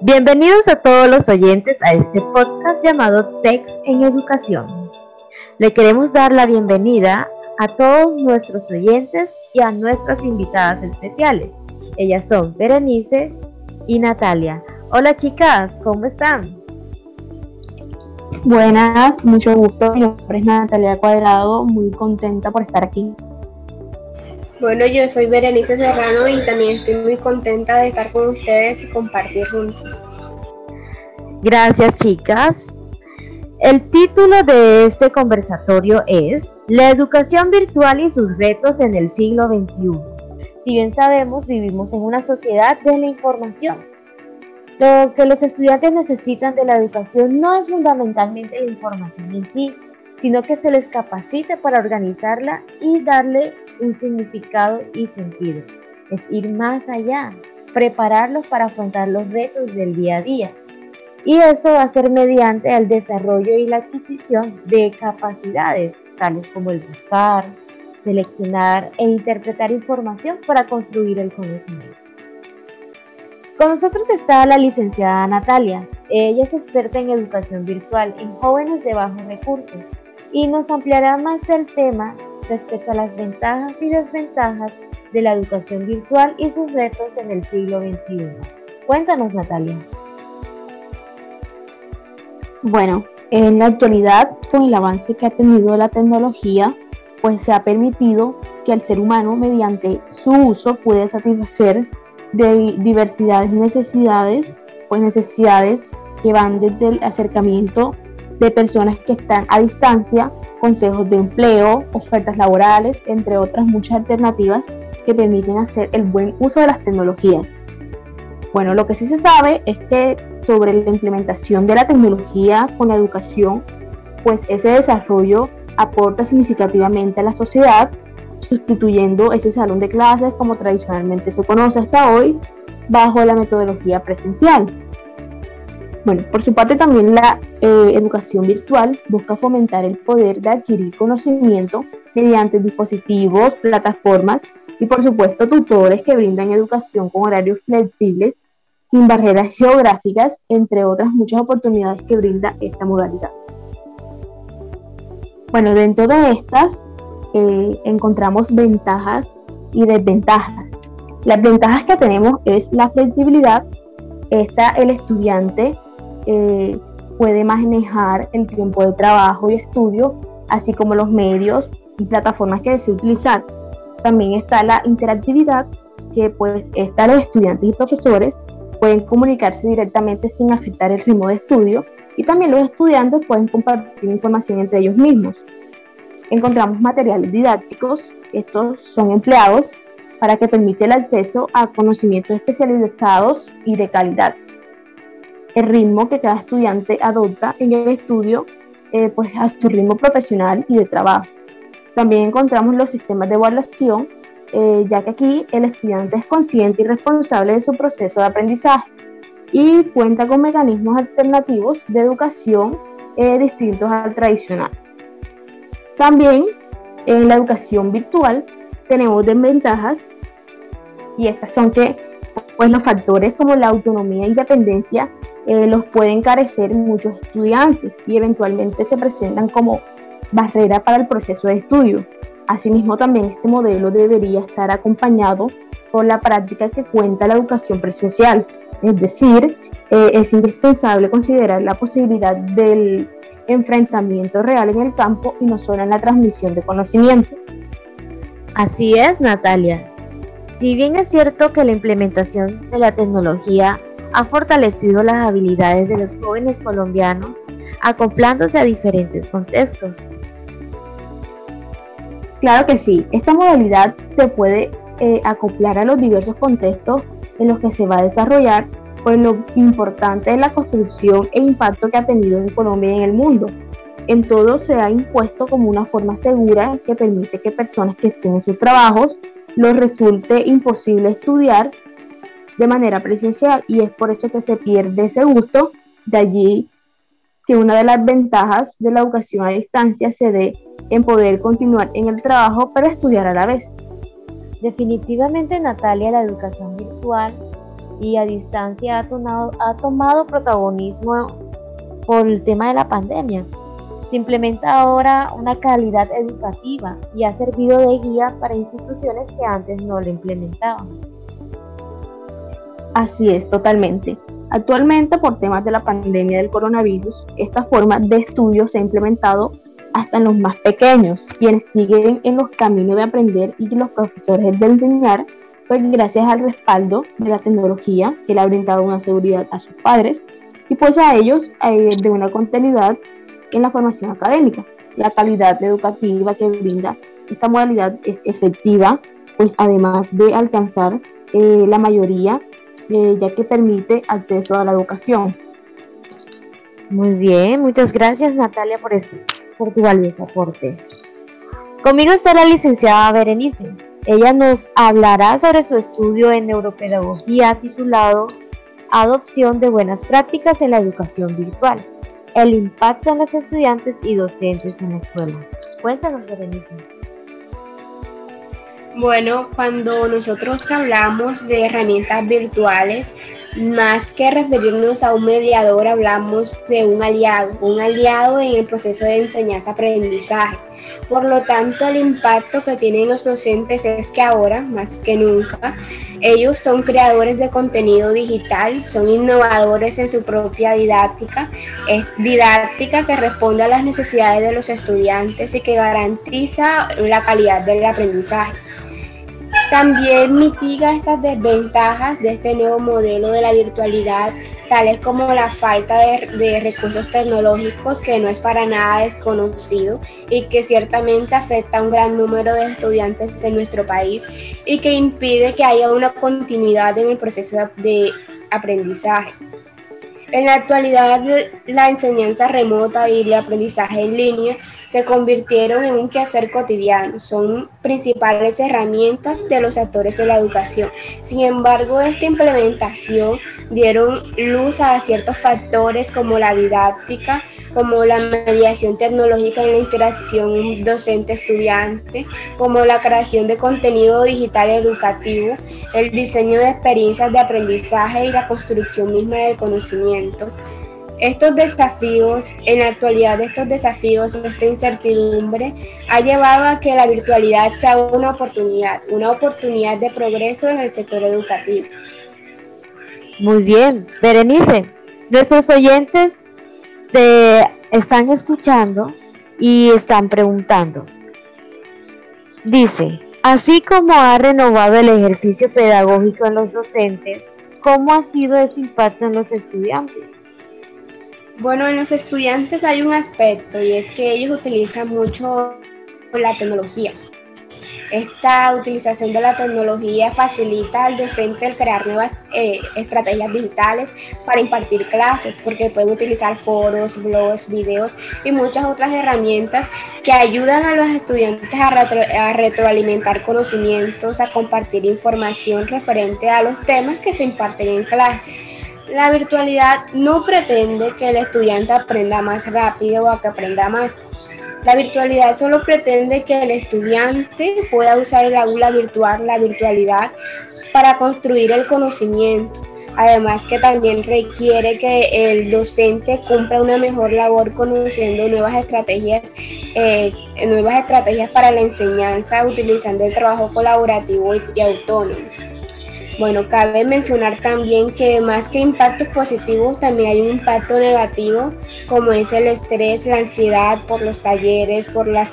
Bienvenidos a todos los oyentes a este podcast llamado Text en Educación. Le queremos dar la bienvenida a todos nuestros oyentes y a nuestras invitadas especiales. Ellas son Berenice y Natalia. Hola chicas, ¿cómo están? Buenas, mucho gusto. Mi nombre es Natalia Cuadrado, muy contenta por estar aquí. Bueno, yo soy Berenice Serrano y también estoy muy contenta de estar con ustedes y compartir juntos. Gracias, chicas. El título de este conversatorio es La educación virtual y sus retos en el siglo XXI. Si bien sabemos, vivimos en una sociedad de la información. Lo que los estudiantes necesitan de la educación no es fundamentalmente la información en sí, sino que se les capacite para organizarla y darle un significado y sentido. Es ir más allá, prepararlos para afrontar los retos del día a día y esto va a ser mediante el desarrollo y la adquisición de capacidades, tales como el buscar, seleccionar e interpretar información para construir el conocimiento. Con nosotros está la licenciada Natalia. Ella es experta en educación virtual en jóvenes de bajos recursos y nos ampliará más del tema respecto a las ventajas y desventajas de la educación virtual y sus retos en el siglo XXI. Cuéntanos, Natalia. Bueno, en la actualidad, con el avance que ha tenido la tecnología, pues se ha permitido que el ser humano, mediante su uso, puede satisfacer de diversidades necesidades, pues necesidades que van desde el acercamiento de personas que están a distancia, consejos de empleo, ofertas laborales, entre otras muchas alternativas que permiten hacer el buen uso de las tecnologías. Bueno, lo que sí se sabe es que sobre la implementación de la tecnología con la educación, pues ese desarrollo aporta significativamente a la sociedad, sustituyendo ese salón de clases como tradicionalmente se conoce hasta hoy, bajo la metodología presencial. Bueno, por su parte también la eh, educación virtual busca fomentar el poder de adquirir conocimiento mediante dispositivos, plataformas y por supuesto tutores que brindan educación con horarios flexibles sin barreras geográficas, entre otras muchas oportunidades que brinda esta modalidad. Bueno, dentro de estas eh, encontramos ventajas y desventajas. Las ventajas que tenemos es la flexibilidad. Esta el estudiante eh, puede manejar el tiempo de trabajo y estudio, así como los medios y plataformas que desee utilizar. También está la interactividad, que pues está los estudiantes y profesores pueden comunicarse directamente sin afectar el ritmo de estudio y también los estudiantes pueden compartir información entre ellos mismos. Encontramos materiales didácticos, estos son empleados para que permite el acceso a conocimientos especializados y de calidad. El ritmo que cada estudiante adopta en el estudio, eh, pues a su ritmo profesional y de trabajo. También encontramos los sistemas de evaluación eh, ya que aquí el estudiante es consciente y responsable de su proceso de aprendizaje y cuenta con mecanismos alternativos de educación eh, distintos al tradicional. También en la educación virtual tenemos desventajas y estas son que pues, los factores como la autonomía e independencia eh, los pueden carecer muchos estudiantes y eventualmente se presentan como barrera para el proceso de estudio. Asimismo, también este modelo debería estar acompañado por la práctica que cuenta la educación presencial, es decir, eh, es indispensable considerar la posibilidad del enfrentamiento real en el campo y no solo en la transmisión de conocimiento. Así es, Natalia. Si bien es cierto que la implementación de la tecnología ha fortalecido las habilidades de los jóvenes colombianos, acoplándose a diferentes contextos, Claro que sí, esta modalidad se puede eh, acoplar a los diversos contextos en los que se va a desarrollar, pues lo importante es la construcción e impacto que ha tenido en Colombia y en el mundo. En todo se ha impuesto como una forma segura que permite que personas que estén en sus trabajos les resulte imposible estudiar de manera presencial y es por eso que se pierde ese gusto. De allí que una de las ventajas de la educación a distancia se dé en poder continuar en el trabajo pero estudiar a la vez. Definitivamente Natalia, la educación virtual y a distancia ha tomado, ha tomado protagonismo por el tema de la pandemia. Se implementa ahora una calidad educativa y ha servido de guía para instituciones que antes no lo implementaban. Así es, totalmente. Actualmente, por temas de la pandemia del coronavirus, esta forma de estudio se ha implementado hasta en los más pequeños, quienes siguen en los caminos de aprender y los profesores de enseñar, pues gracias al respaldo de la tecnología que le ha brindado una seguridad a sus padres y pues a ellos eh, de una continuidad en la formación académica. La calidad educativa que brinda esta modalidad es efectiva, pues además de alcanzar eh, la mayoría eh, ya que permite acceso a la educación. Muy bien, muchas gracias Natalia por, por tu valioso aporte. Conmigo está la licenciada Berenice. Ella nos hablará sobre su estudio en neuropedagogía titulado Adopción de buenas prácticas en la educación virtual, el impacto en los estudiantes y docentes en la escuela. Cuéntanos, Berenice. Bueno, cuando nosotros hablamos de herramientas virtuales, más que referirnos a un mediador, hablamos de un aliado, un aliado en el proceso de enseñanza-aprendizaje. Por lo tanto, el impacto que tienen los docentes es que ahora, más que nunca, ellos son creadores de contenido digital, son innovadores en su propia didáctica, es didáctica que responde a las necesidades de los estudiantes y que garantiza la calidad del aprendizaje. También mitiga estas desventajas de este nuevo modelo de la virtualidad, tales como la falta de, recursos tecnológicos que no es para nada desconocido y que ciertamente afecta a un gran número de estudiantes en nuestro país y que impide que haya una continuidad en el proceso de aprendizaje. En la actualidad, la enseñanza remota y el aprendizaje en línea se convirtieron en un quehacer cotidiano, son principales herramientas de los actores de la educación. Sin embargo, esta implementación dieron luz a ciertos factores como la didáctica, como la mediación tecnológica y la interacción docente-estudiante, como la creación de contenido digital educativo, el diseño de experiencias de aprendizaje y la construcción misma del conocimiento. Estos desafíos, en la actualidad estos desafíos, esta incertidumbre, ha llevado a que la virtualidad sea una oportunidad, una oportunidad de progreso en el sector educativo. Muy bien, Berenice, nuestros oyentes te están escuchando y están preguntando. Dice, así como ha renovado el ejercicio pedagógico en los docentes, ¿cómo ha sido ese impacto en los estudiantes? Bueno, en los estudiantes hay un aspecto y es que ellos utilizan mucho la tecnología. Esta utilización de la tecnología facilita al docente el crear nuevas eh, estrategias digitales para impartir clases, porque pueden utilizar foros, blogs, videos y muchas otras herramientas que ayudan a los estudiantes a retroalimentar conocimientos, a compartir información referente a los temas que se imparten en clase. La virtualidad no pretende que el estudiante aprenda más rápido o que aprenda más. La virtualidad solo pretende que el estudiante pueda usar el aula virtual, la virtualidad, para construir el conocimiento. Además que también requiere que el docente cumpla una mejor labor conociendo nuevas estrategias, eh, nuevas estrategias para la enseñanza, utilizando el trabajo colaborativo y autónomo. Bueno, cabe mencionar también que más que impactos positivos, también hay un impacto negativo, como es el estrés, la ansiedad por los talleres, por las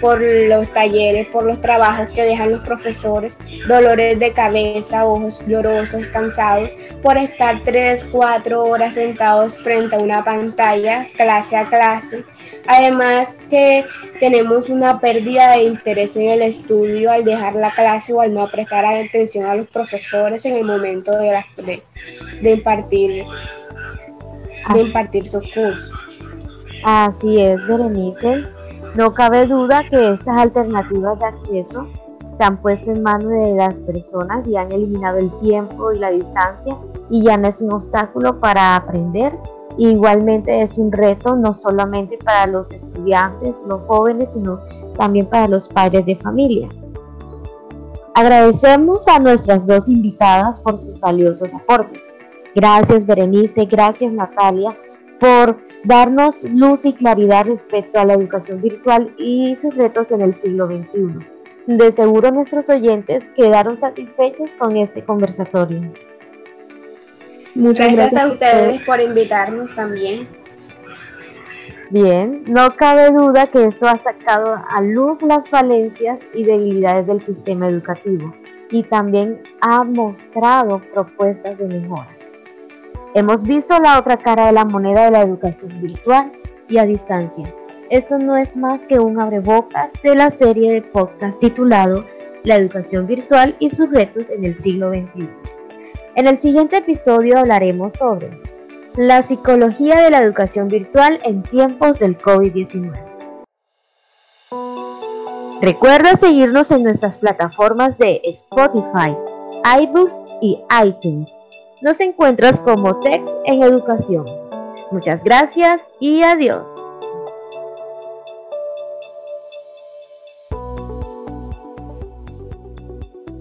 por los talleres, por los trabajos que dejan los profesores, dolores de cabeza, ojos llorosos, cansados, por estar 3, 4 horas sentados frente a una pantalla, clase a clase. Además que tenemos una pérdida de interés en el estudio al dejar la clase o al no prestar atención a los profesores en el momento de, de, impartir, de impartir sus cursos. Así es, Berenice. No cabe duda que estas alternativas de acceso se han puesto en manos de las personas y han eliminado el tiempo y la distancia y ya no es un obstáculo para aprender. Igualmente es un reto no solamente para los estudiantes, los jóvenes, sino también para los padres de familia. Agradecemos a nuestras dos invitadas por sus valiosos aportes. Gracias Berenice, gracias Natalia por darnos luz y claridad respecto a la educación virtual y sus retos en el siglo XXI. De seguro nuestros oyentes quedaron satisfechos con este conversatorio. Muchas gracias, a ustedes por invitarnos también. Bien, no cabe duda que esto ha sacado a luz las falencias y debilidades del sistema educativo y también ha mostrado propuestas de mejora. Hemos visto la otra cara de la moneda de la educación virtual y a distancia. Esto no es más que un abrebocas de la serie de podcast titulado La educación virtual y sus retos en el siglo XXI. En el siguiente episodio hablaremos sobre la psicología de la educación virtual en tiempos del COVID-19. Recuerda seguirnos en nuestras plataformas de Spotify, iBooks y iTunes nos encuentras como TEX en Educación. Muchas gracias y adiós.